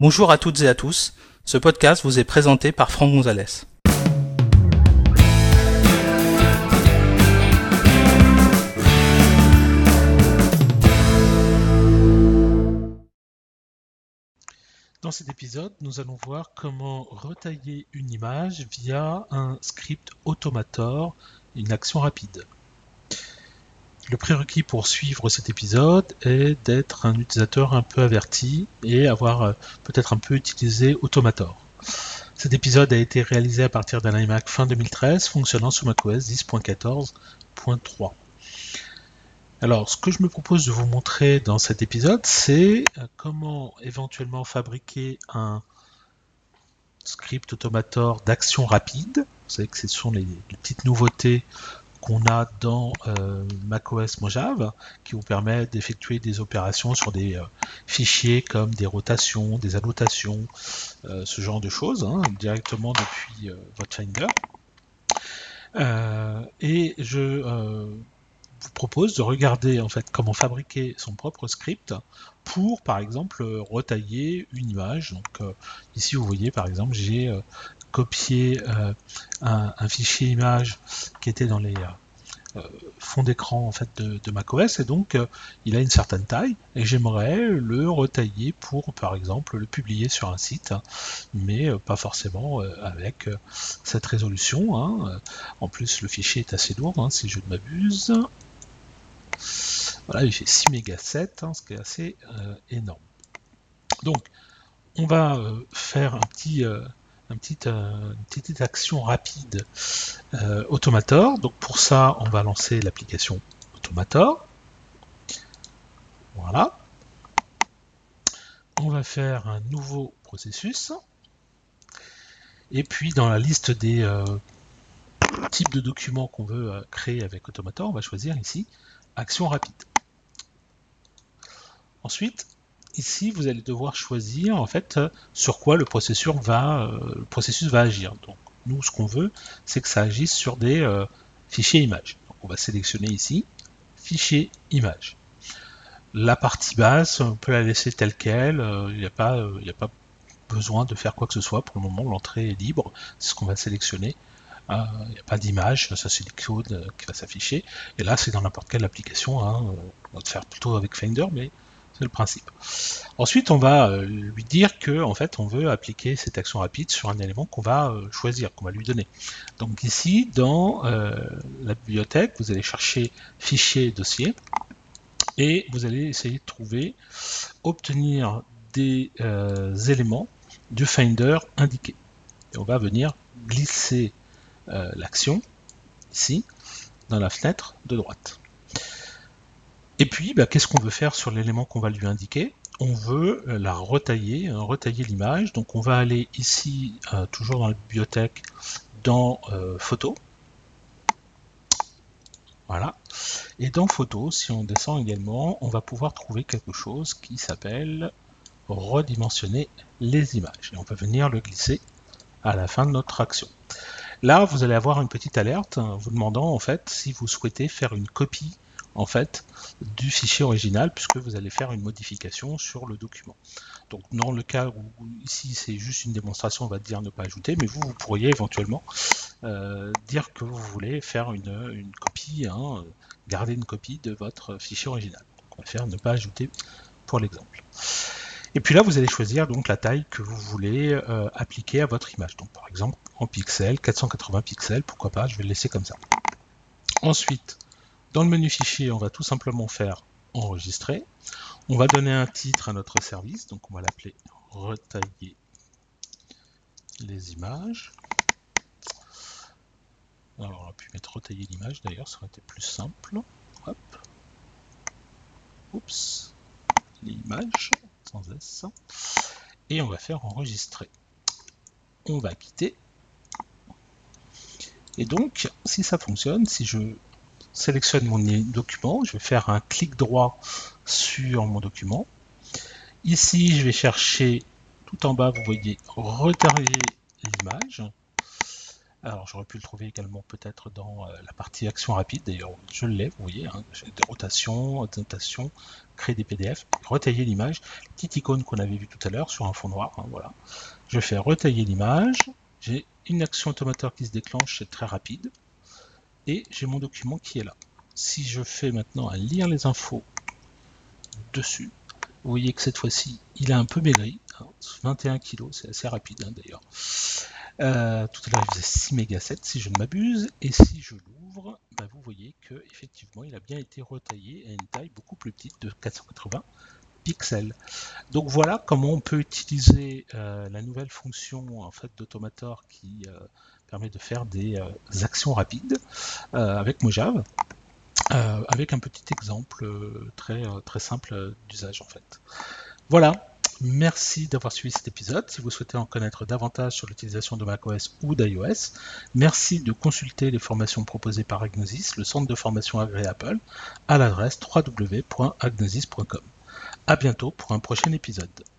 Bonjour à toutes et à tous, ce podcast vous est présenté par Franck Gonzalez. Dans cet épisode, nous allons voir comment retailler une image via un script Automator, une action rapide. Le prérequis pour suivre cet épisode est d'être un utilisateur un peu averti et avoir euh, peut-être un peu utilisé Automator. Cet épisode a été réalisé à partir d'un iMac fin 2013 fonctionnant sous macOS 10.14.3. Alors, ce que je me propose de vous montrer dans cet épisode, c'est euh, comment éventuellement fabriquer un script Automator d'action rapide. Vous savez que ce sont les, les petites nouveautés qu'on a dans euh, macOS Mojave qui vous permet d'effectuer des opérations sur des euh, fichiers comme des rotations, des annotations, euh, ce genre de choses hein, directement depuis votre Finder. et je vous propose de regarder en fait comment fabriquer son propre script pour par exemple retailler une image. Donc ici vous voyez par exemple j'ai copié un, fichier image qui était dans les euh, fond d'écran en fait de, macOS. Et donc euh, il a une certaine taille. Et j'aimerais le retailler pour par exemple le publier sur un site mais euh, pas forcément avec cette résolution hein. en plus le fichier est assez lourd hein, si je ne m'abuse. Voilà il fait 6 mégas 7 hein, ce qui est assez énorme. Donc on va faire un petit une petite, euh, une petite action rapide euh, Automator. Donc pour ça, on va lancer l'application Automator. Voilà. On va faire un nouveau processus. Et puis dans la liste des euh, types de documents qu'on veut créer avec Automator, on va choisir ici Action rapide. Ensuite, ici, vous allez devoir choisir en fait sur quoi le processus va, euh, le processus va agir. Donc, nous, ce qu'on veut, c'est que ça agisse sur des euh, fichiers images. On va sélectionner ici fichier image. La partie basse, on peut la laisser telle qu'elle. Euh, il n'y a pas, il a pas besoin de faire quoi que ce soit. Pour le moment, l'entrée est libre. C'est ce qu'on va sélectionner. Il n'y a pas d'image, ça c'est le code qui va s'afficher. Et là, c'est dans n'importe quelle application. Hein. On va le faire plutôt avec Finder, mais c'est le principe. Ensuite, on va euh, lui dire que en fait, on veut appliquer cette action rapide sur un élément qu'on va euh, choisir, qu'on va lui donner. Donc ici, dans euh, la bibliothèque, vous allez chercher fichier dossier et vous allez essayer de trouver, obtenir des éléments du Finder indiqué. Et on va venir glisser l'action ici dans la fenêtre de droite. Et puis, bah, qu'est-ce qu'on veut faire sur l'élément qu'on va lui indiquer? On veut euh, la retailler, hein, retailler l'image. Donc on va aller ici, euh, toujours dans la bibliothèque, dans euh, Photo. Voilà. Et dans Photo, si on descend également, on va pouvoir trouver quelque chose qui s'appelle redimensionner les images. Et on va venir le glisser à la fin de notre action. Là, vous allez avoir une petite alerte hein, vous demandant en fait si vous souhaitez faire une copie en fait du fichier original puisque vous allez faire une modification sur le document. Donc dans le cas où ici c'est juste une démonstration, on va dire ne pas ajouter, mais vous, vous pourriez éventuellement euh, dire que vous voulez faire une, copie, hein, garder une copie de votre fichier original. Donc on va faire ne pas ajouter pour l'exemple. Et puis là, vous allez choisir donc la taille que vous voulez euh, appliquer à votre image. Donc par exemple en pixels, 480 pixels, pourquoi pas, je vais le laisser comme ça. Ensuite, dans le menu fichier, on va tout simplement faire enregistrer. On va donner un titre à notre service, donc on va l'appeler retailler les images. Alors on a pu mettre retailler l'image d'ailleurs, ça aurait été plus simple. Hop. Oups. L'image, sans S. Et on va faire enregistrer. On va quitter. Et donc, si ça fonctionne, si je sélectionne mon document, je vais faire un clic droit sur mon document. Ici, je vais chercher tout en bas, vous voyez, retailler l'image. Alors j'aurais pu le trouver également peut-être dans la partie action rapide. D'ailleurs, je l'ai, vous voyez. Hein. Des rotations, créer des PDF, retailler l'image, petite icône qu'on avait vu tout à l'heure sur un fond noir. Hein, voilà. Je fais retailler l'image. J'ai une action automateur qui se déclenche, c'est très rapide. Et j'ai mon document qui est là. Si je fais maintenant à lire les infos dessus, vous voyez que cette fois-ci, il a un peu maigri. 21 kg, c'est assez rapide hein, d'ailleurs. Euh, tout à l'heure, il faisait 6 méga 7 si je ne m'abuse. Et si je l'ouvre, bah, vous voyez que effectivement, il a bien été retaillé à une taille beaucoup plus petite de 480 pixels. Donc voilà comment on peut utiliser euh, la nouvelle fonction en fait d'Automator qui euh, permet de faire des actions rapides avec Mojave. avec un petit exemple très, très simple d'usage en fait. Voilà, Merci d'avoir suivi cet épisode. Si vous souhaitez en connaître davantage sur l'utilisation de macOS ou d'iOS, merci de consulter les formations proposées par Agnosis, le centre de formation agréé Apple, à l'adresse www.agnosis.com. À bientôt pour un prochain épisode.